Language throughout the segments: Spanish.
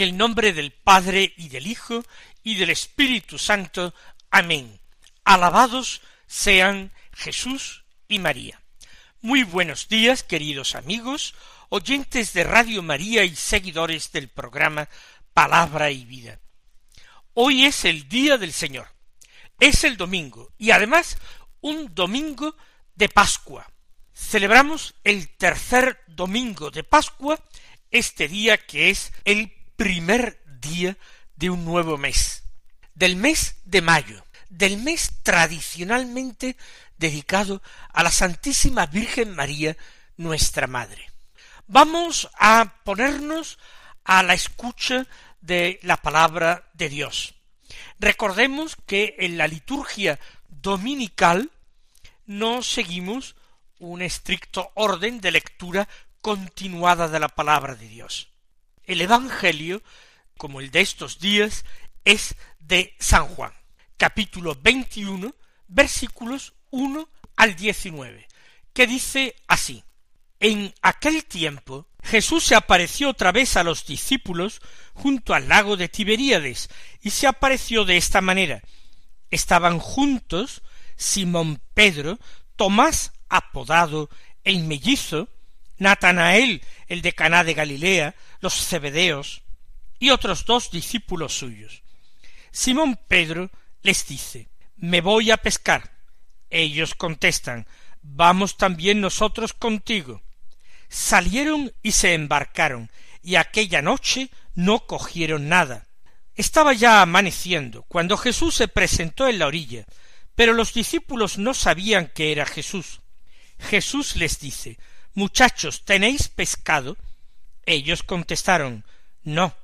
El nombre del Padre y del Hijo y del Espíritu Santo. Amén. Alabados sean Jesús y María. Muy buenos días, queridos amigos, oyentes de Radio María y seguidores del programa Palabra y Vida. Hoy es el día del Señor. Es el domingo y además un domingo de Pascua. Celebramos el tercer domingo de Pascua, este día que es el primer día de un nuevo mes, del mes de mayo, del mes tradicionalmente dedicado a la Santísima Virgen María, nuestra Madre. Vamos a ponernos a la escucha de la palabra de Dios. Recordemos que en la liturgia dominical no seguimos un estricto orden de lectura continuada de la palabra de Dios. El Evangelio, como el de estos días, es de San Juan, capítulo 21, versículos 1 al 19, que dice así, En aquel tiempo Jesús se apareció otra vez a los discípulos junto al lago de Tiberíades, y se apareció de esta manera. Estaban juntos Simón Pedro, Tomás apodado el mellizo, Natanael, el de Caná de Galilea, los cebedeos y otros dos discípulos suyos. Simón Pedro les dice Me voy a pescar. Ellos contestan Vamos también nosotros contigo. Salieron y se embarcaron, y aquella noche no cogieron nada. Estaba ya amaneciendo cuando Jesús se presentó en la orilla, pero los discípulos no sabían que era Jesús. Jesús les dice Muchachos, ¿tenéis pescado? Ellos contestaron No.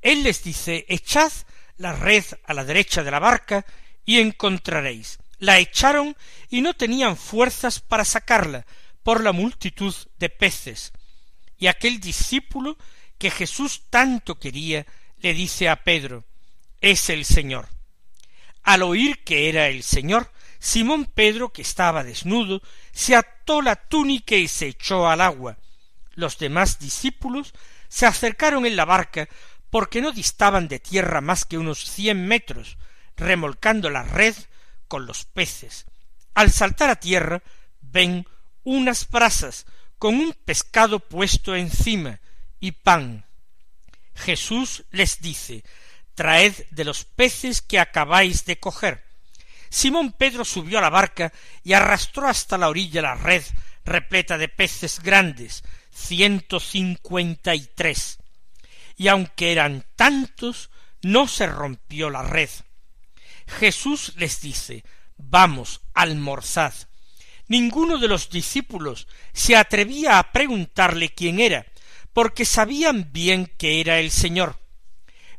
Él les dice Echad la red a la derecha de la barca y encontraréis. La echaron y no tenían fuerzas para sacarla por la multitud de peces. Y aquel discípulo que Jesús tanto quería le dice a Pedro Es el Señor. Al oír que era el Señor, Simón Pedro, que estaba desnudo, se la túnica y se echó al agua. Los demás discípulos se acercaron en la barca porque no distaban de tierra más que unos cien metros, remolcando la red con los peces. Al saltar a tierra ven unas brasas con un pescado puesto encima y pan. Jesús les dice Traed de los peces que acabáis de coger. Simón Pedro subió a la barca y arrastró hasta la orilla la red repleta de peces grandes, ciento cincuenta y tres. Y aunque eran tantos, no se rompió la red. Jesús les dice Vamos, almorzad. Ninguno de los discípulos se atrevía a preguntarle quién era, porque sabían bien que era el Señor.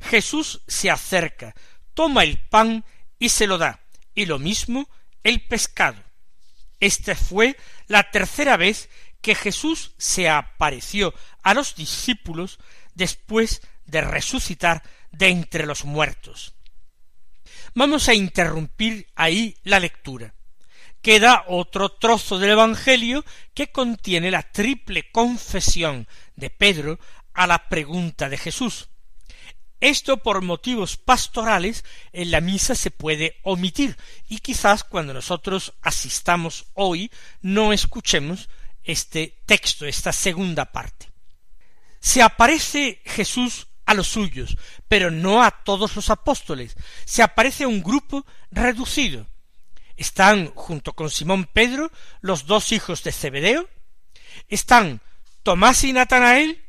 Jesús se acerca, toma el pan y se lo da y lo mismo el pescado. Esta fue la tercera vez que Jesús se apareció a los discípulos después de resucitar de entre los muertos. Vamos a interrumpir ahí la lectura. Queda otro trozo del Evangelio que contiene la triple confesión de Pedro a la pregunta de Jesús. Esto por motivos pastorales en la misa se puede omitir y quizás cuando nosotros asistamos hoy no escuchemos este texto, esta segunda parte. Se aparece Jesús a los suyos, pero no a todos los apóstoles, se aparece a un grupo reducido. Están junto con Simón Pedro los dos hijos de Zebedeo, están Tomás y Natanael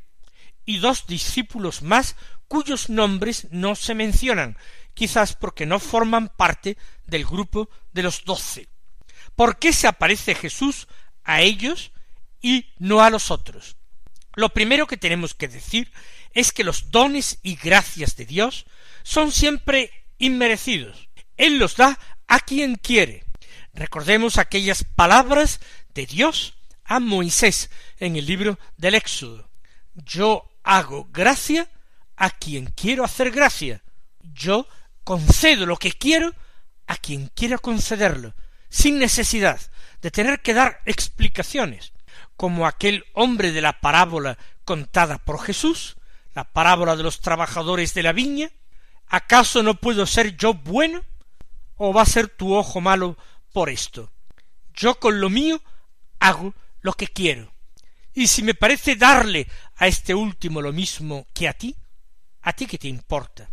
y dos discípulos más cuyos nombres no se mencionan, quizás porque no forman parte del grupo de los doce. ¿Por qué se aparece Jesús a ellos y no a los otros? Lo primero que tenemos que decir es que los dones y gracias de Dios son siempre inmerecidos. Él los da a quien quiere. Recordemos aquellas palabras de Dios a Moisés en el libro del Éxodo. Yo hago gracia a quien quiero hacer gracia. Yo concedo lo que quiero a quien quiera concederlo, sin necesidad de tener que dar explicaciones, como aquel hombre de la parábola contada por Jesús, la parábola de los trabajadores de la viña, ¿acaso no puedo ser yo bueno? ¿O va a ser tu ojo malo por esto? Yo con lo mío hago lo que quiero. Y si me parece darle a este último lo mismo que a ti, ¿a ti qué te importa?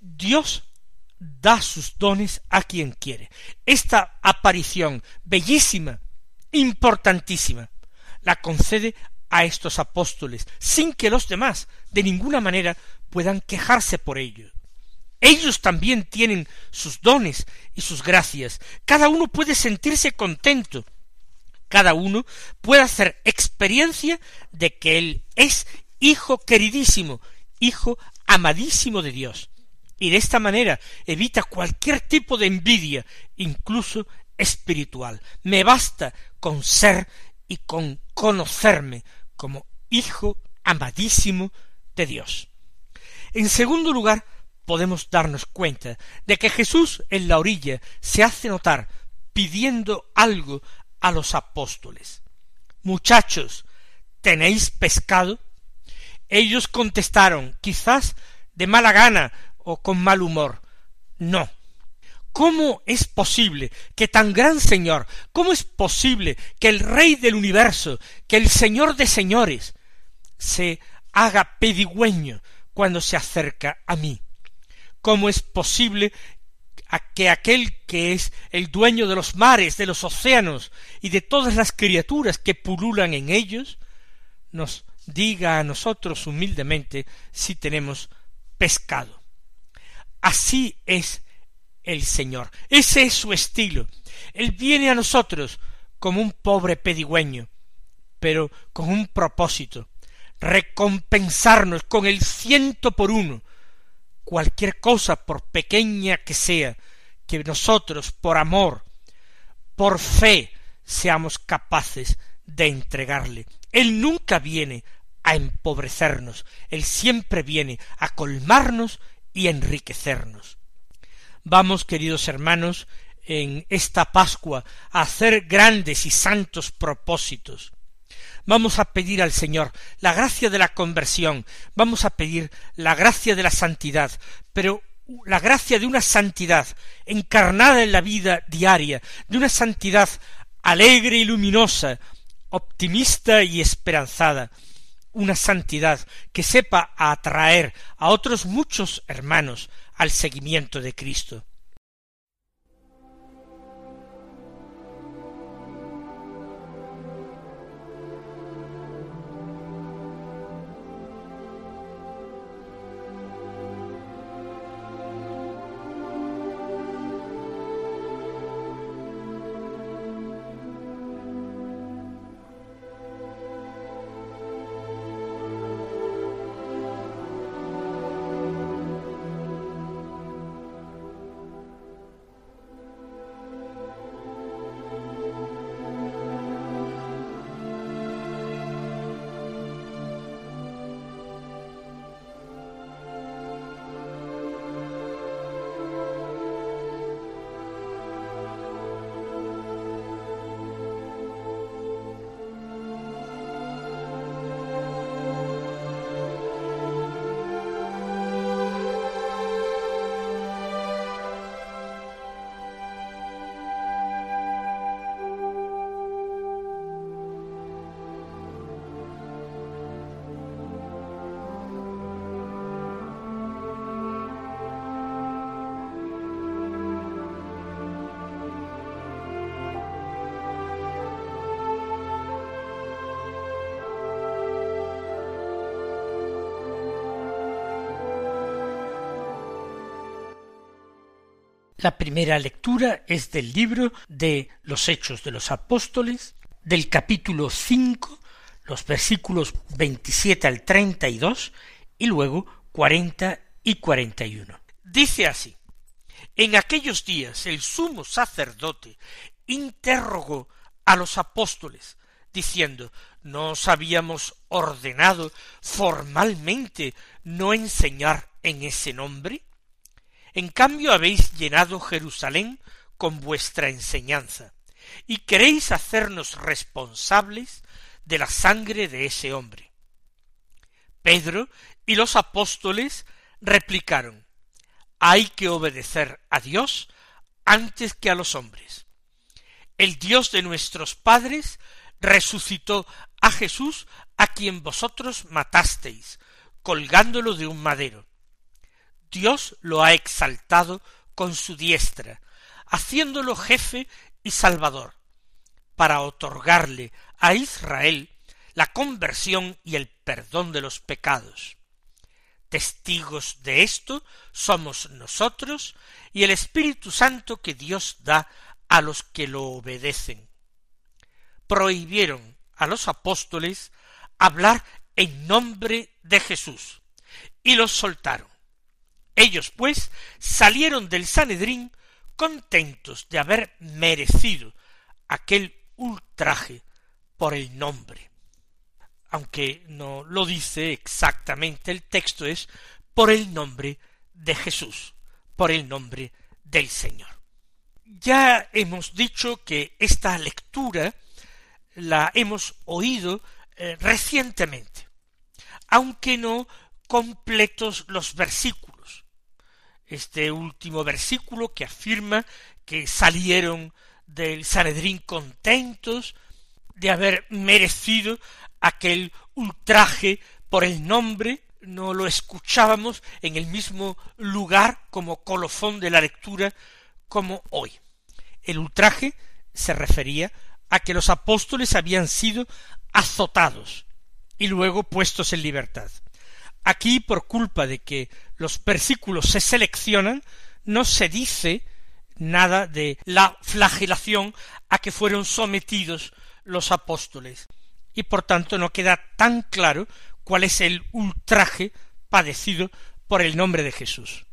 Dios da sus dones a quien quiere. Esta aparición bellísima, importantísima, la concede a estos apóstoles, sin que los demás de ninguna manera puedan quejarse por ello. Ellos también tienen sus dones y sus gracias. Cada uno puede sentirse contento. Cada uno puede hacer experiencia de que Él es hijo queridísimo, hijo amadísimo de Dios y de esta manera evita cualquier tipo de envidia, incluso espiritual. Me basta con ser y con conocerme como hijo amadísimo de Dios. En segundo lugar, podemos darnos cuenta de que Jesús en la orilla se hace notar pidiendo algo a los apóstoles. Muchachos, ¿tenéis pescado? Ellos contestaron, quizás de mala gana o con mal humor. No. ¿Cómo es posible que tan gran Señor, cómo es posible que el Rey del universo, que el Señor de señores, se haga pedigüeño cuando se acerca a mí? ¿Cómo es posible que aquel que es el dueño de los mares, de los océanos y de todas las criaturas que pululan en ellos, nos diga a nosotros humildemente si tenemos pescado. Así es el Señor. Ese es su estilo. Él viene a nosotros como un pobre pedigüeño, pero con un propósito, recompensarnos con el ciento por uno, cualquier cosa, por pequeña que sea, que nosotros, por amor, por fe, seamos capaces de entregarle. Él nunca viene a empobrecernos, Él siempre viene a colmarnos y enriquecernos. Vamos, queridos hermanos, en esta Pascua a hacer grandes y santos propósitos. Vamos a pedir al Señor la gracia de la conversión, vamos a pedir la gracia de la santidad, pero la gracia de una santidad encarnada en la vida diaria, de una santidad alegre y luminosa, optimista y esperanzada, una santidad que sepa atraer a otros muchos hermanos al seguimiento de Cristo. La primera lectura es del libro de los Hechos de los Apóstoles, del capítulo cinco, los versículos veintisiete al treinta y dos, y luego cuarenta y cuarenta y uno. Dice así En aquellos días el sumo sacerdote interrogó a los apóstoles, diciendo ¿No os habíamos ordenado formalmente no enseñar en ese nombre? En cambio habéis llenado Jerusalén con vuestra enseñanza, y queréis hacernos responsables de la sangre de ese hombre. Pedro y los apóstoles replicaron hay que obedecer a Dios antes que a los hombres. El Dios de nuestros padres resucitó a Jesús a quien vosotros matasteis, colgándolo de un madero. Dios lo ha exaltado con su diestra, haciéndolo jefe y salvador, para otorgarle a Israel la conversión y el perdón de los pecados. Testigos de esto somos nosotros y el Espíritu Santo que Dios da a los que lo obedecen. Prohibieron a los apóstoles hablar en nombre de Jesús y los soltaron. Ellos, pues, salieron del Sanedrín contentos de haber merecido aquel ultraje por el nombre. Aunque no lo dice exactamente el texto, es por el nombre de Jesús, por el nombre del Señor. Ya hemos dicho que esta lectura la hemos oído eh, recientemente, aunque no completos los versículos. Este último versículo que afirma que salieron del Sanedrín contentos de haber merecido aquel ultraje por el nombre, no lo escuchábamos en el mismo lugar como colofón de la lectura como hoy. El ultraje se refería a que los apóstoles habían sido azotados y luego puestos en libertad. Aquí, por culpa de que los versículos se seleccionan, no se dice nada de la flagelación a que fueron sometidos los apóstoles, y por tanto no queda tan claro cuál es el ultraje padecido por el nombre de Jesús.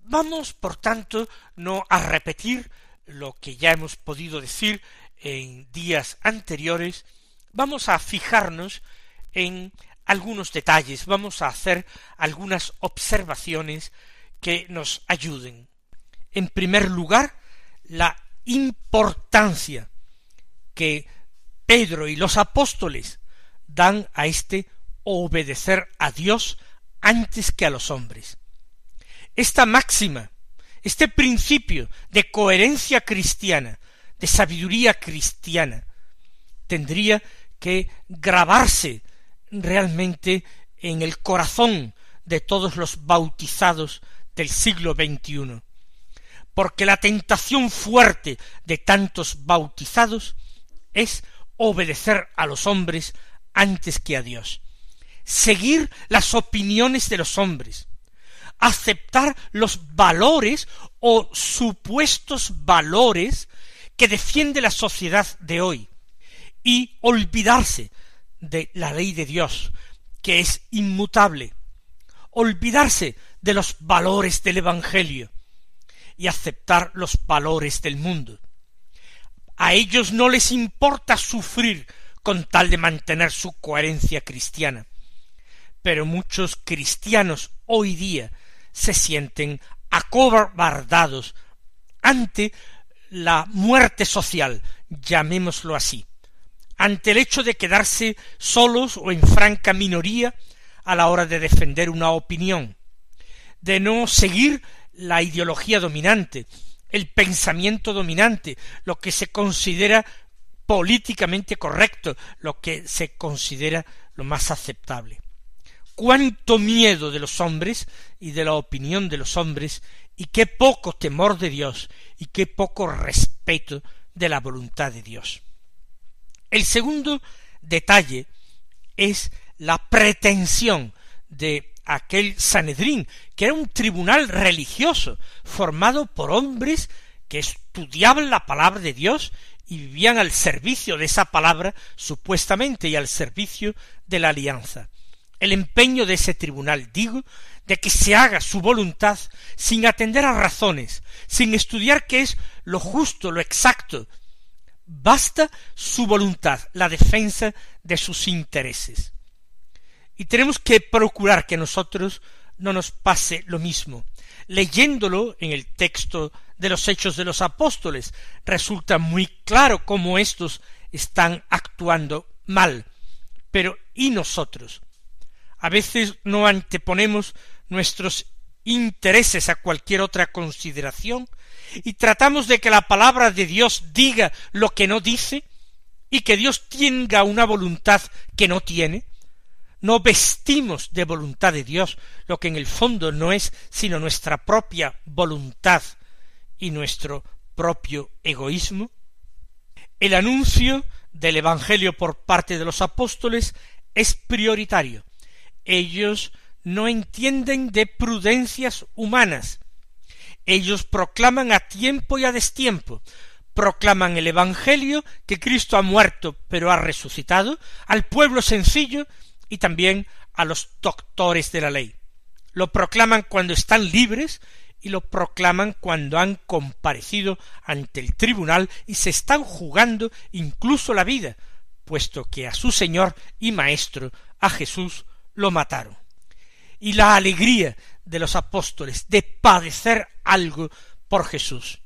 Vamos, por tanto, no a repetir lo que ya hemos podido decir en días anteriores, vamos a fijarnos en algunos detalles, vamos a hacer algunas observaciones que nos ayuden. En primer lugar, la importancia que Pedro y los apóstoles dan a este obedecer a Dios antes que a los hombres. Esta máxima, este principio de coherencia cristiana, de sabiduría cristiana, tendría que grabarse realmente en el corazón de todos los bautizados del siglo XXI, porque la tentación fuerte de tantos bautizados es obedecer a los hombres antes que a Dios, seguir las opiniones de los hombres, aceptar los valores o supuestos valores que defiende la sociedad de hoy. Y olvidarse de la ley de Dios, que es inmutable, olvidarse de los valores del Evangelio y aceptar los valores del mundo. A ellos no les importa sufrir con tal de mantener su coherencia cristiana. Pero muchos cristianos hoy día se sienten acobardados ante la muerte social, llamémoslo así, ante el hecho de quedarse solos o en franca minoría a la hora de defender una opinión, de no seguir la ideología dominante, el pensamiento dominante, lo que se considera políticamente correcto, lo que se considera lo más aceptable. Cuánto miedo de los hombres y de la opinión de los hombres, y qué poco temor de Dios, y qué poco respeto de la voluntad de Dios. El segundo detalle es la pretensión de aquel Sanedrín, que era un tribunal religioso formado por hombres que estudiaban la palabra de Dios y vivían al servicio de esa palabra supuestamente y al servicio de la alianza. el empeño de ese tribunal, digo, de que se haga su voluntad sin atender a razones, sin estudiar qué es lo justo, lo exacto. Basta su voluntad, la defensa de sus intereses. Y tenemos que procurar que nosotros no nos pase lo mismo. Leyéndolo en el texto de los Hechos de los Apóstoles, resulta muy claro cómo éstos están actuando mal. Pero ¿y nosotros? A veces no anteponemos nuestros intereses a cualquier otra consideración y tratamos de que la palabra de Dios diga lo que no dice y que Dios tenga una voluntad que no tiene. No vestimos de voluntad de Dios lo que en el fondo no es sino nuestra propia voluntad y nuestro propio egoísmo. El anuncio del Evangelio por parte de los apóstoles es prioritario. Ellos no entienden de prudencias humanas. Ellos proclaman a tiempo y a destiempo, proclaman el Evangelio que Cristo ha muerto pero ha resucitado al pueblo sencillo y también a los doctores de la ley. Lo proclaman cuando están libres y lo proclaman cuando han comparecido ante el tribunal y se están jugando incluso la vida, puesto que a su Señor y Maestro, a Jesús, lo mataron y la alegría de los apóstoles de padecer algo por Jesús.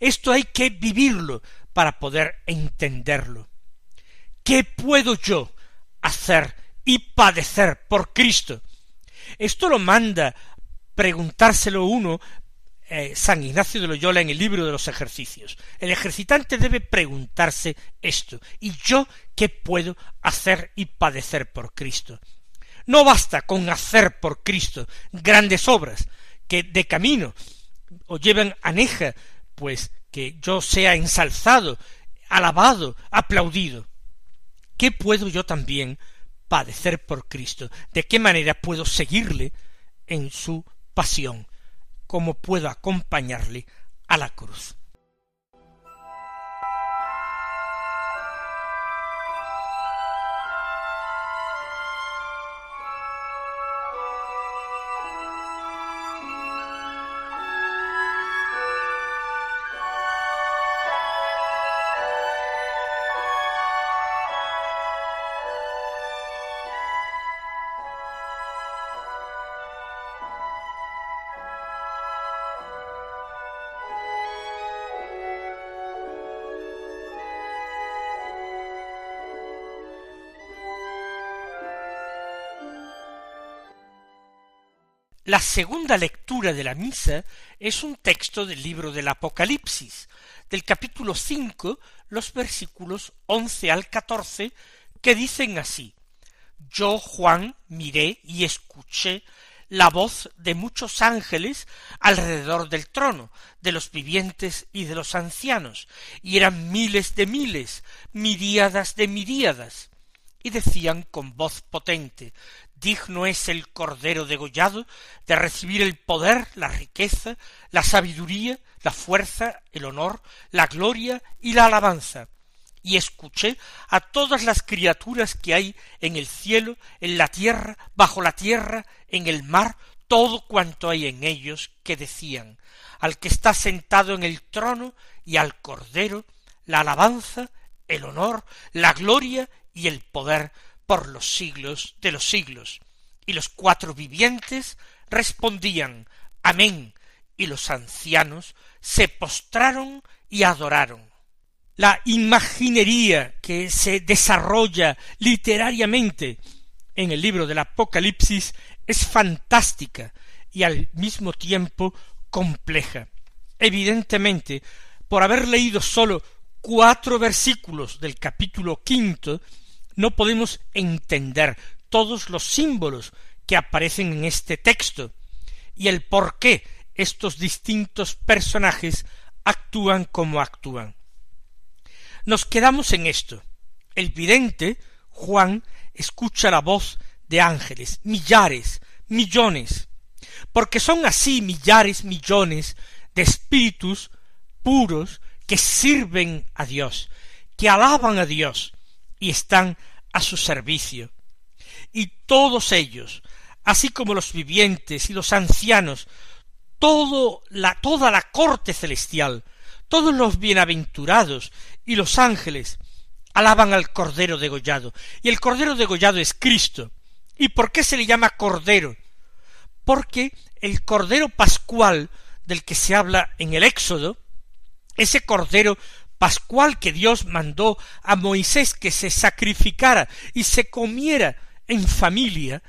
Esto hay que vivirlo para poder entenderlo. ¿Qué puedo yo hacer y padecer por Cristo? Esto lo manda preguntárselo uno eh, San Ignacio de Loyola en el libro de los ejercicios. El ejercitante debe preguntarse esto. ¿Y yo qué puedo hacer y padecer por Cristo? No basta con hacer por Cristo grandes obras que de camino o lleven aneja, pues que yo sea ensalzado, alabado, aplaudido. ¿Qué puedo yo también padecer por Cristo? ¿De qué manera puedo seguirle en su pasión? ¿Cómo puedo acompañarle a la cruz? La segunda lectura de la misa es un texto del libro del Apocalipsis, del capítulo cinco, los versículos once al catorce, que dicen así Yo, Juan, miré y escuché la voz de muchos ángeles alrededor del trono, de los vivientes y de los ancianos, y eran miles de miles, miríadas de miríadas, y decían con voz potente digno es el cordero degollado de recibir el poder, la riqueza, la sabiduría, la fuerza, el honor, la gloria y la alabanza. Y escuché a todas las criaturas que hay en el cielo, en la tierra, bajo la tierra, en el mar, todo cuanto hay en ellos, que decían al que está sentado en el trono y al cordero, la alabanza, el honor, la gloria y el poder por los siglos de los siglos. Y los cuatro vivientes respondían Amén. Y los ancianos se postraron y adoraron. La imaginería que se desarrolla literariamente en el libro del Apocalipsis es fantástica y al mismo tiempo compleja. Evidentemente, por haber leído sólo cuatro versículos del capítulo quinto, no podemos entender todos los símbolos que aparecen en este texto y el por qué estos distintos personajes actúan como actúan. Nos quedamos en esto. El vidente, Juan, escucha la voz de ángeles, millares, millones, porque son así millares, millones de espíritus puros que sirven a Dios, que alaban a Dios, y están a su servicio. y todos ellos, así como los vivientes y los ancianos, la, toda la corte celestial, todos los bienaventurados y los ángeles, alaban al Cordero degollado. Y el Cordero degollado es Cristo. ¿Y por qué se le llama Cordero? Porque el Cordero Pascual del que se habla en el Éxodo, ese Cordero Pascual que Dios mandó a Moisés que se sacrificara y se comiera en familia,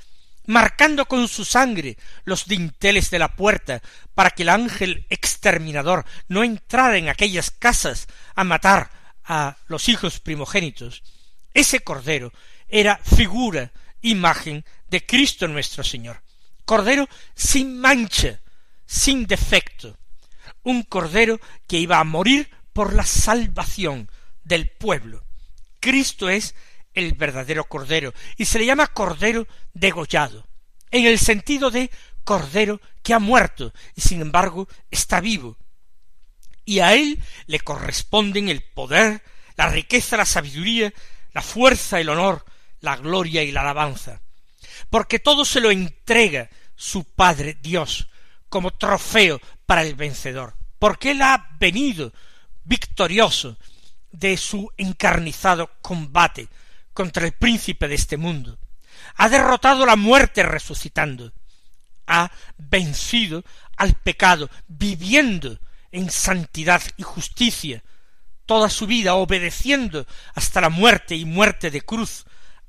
marcando con su sangre los dinteles de la puerta para que el ángel exterminador no entrara en aquellas casas a matar a los hijos primogénitos, ese cordero era figura, imagen de Cristo nuestro Señor. Cordero sin mancha, sin defecto. Un cordero que iba a morir por la salvación del pueblo. Cristo es el verdadero cordero y se le llama cordero degollado, en el sentido de cordero que ha muerto y sin embargo está vivo, y a él le corresponden el poder, la riqueza, la sabiduría, la fuerza, el honor, la gloria y la alabanza, porque todo se lo entrega su Padre Dios como trofeo para el vencedor, porque él ha venido victorioso de su encarnizado combate contra el príncipe de este mundo, ha derrotado la muerte resucitando, ha vencido al pecado, viviendo en santidad y justicia, toda su vida obedeciendo hasta la muerte y muerte de cruz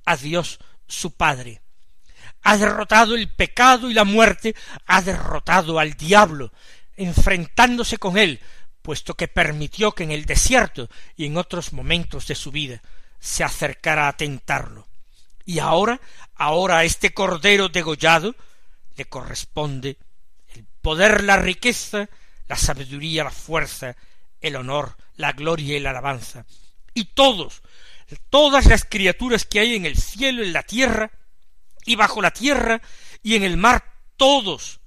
a Dios su Padre. Ha derrotado el pecado y la muerte, ha derrotado al diablo, enfrentándose con él, puesto que permitió que en el desierto y en otros momentos de su vida se acercara a tentarlo. Y ahora, ahora a este cordero degollado le corresponde el poder, la riqueza, la sabiduría, la fuerza, el honor, la gloria y la alabanza. Y todos, todas las criaturas que hay en el cielo, en la tierra, y bajo la tierra, y en el mar, todos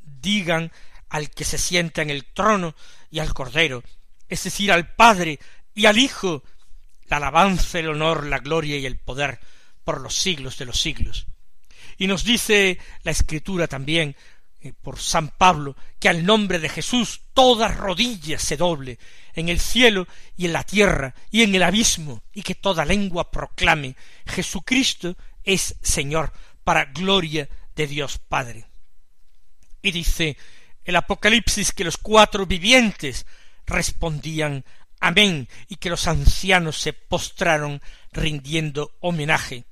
digan al que se sienta en el trono y al Cordero, es decir, al Padre y al Hijo, la alabanza, el honor, la gloria y el poder por los siglos de los siglos. Y nos dice la Escritura también eh, por San Pablo, que al nombre de Jesús toda rodilla se doble en el cielo y en la tierra y en el abismo, y que toda lengua proclame Jesucristo es Señor para gloria de Dios Padre. Y dice el Apocalipsis que los cuatro vivientes respondían Amén y que los ancianos se postraron rindiendo homenaje.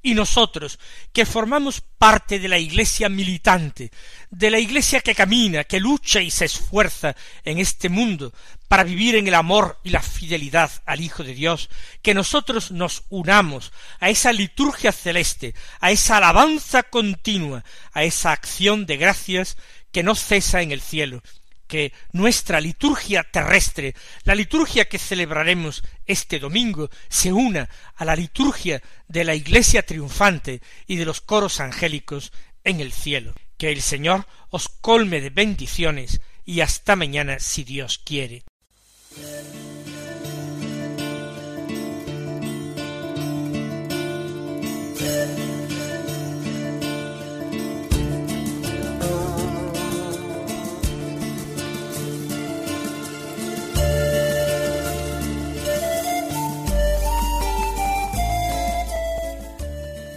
Y nosotros, que formamos parte de la iglesia militante, de la iglesia que camina, que lucha y se esfuerza en este mundo para vivir en el amor y la fidelidad al Hijo de Dios, que nosotros nos unamos a esa liturgia celeste, a esa alabanza continua, a esa acción de gracias que no cesa en el cielo, que nuestra liturgia terrestre, la liturgia que celebraremos este domingo, se una a la liturgia de la Iglesia triunfante y de los coros angélicos en el cielo. Que el Señor os colme de bendiciones y hasta mañana si Dios quiere.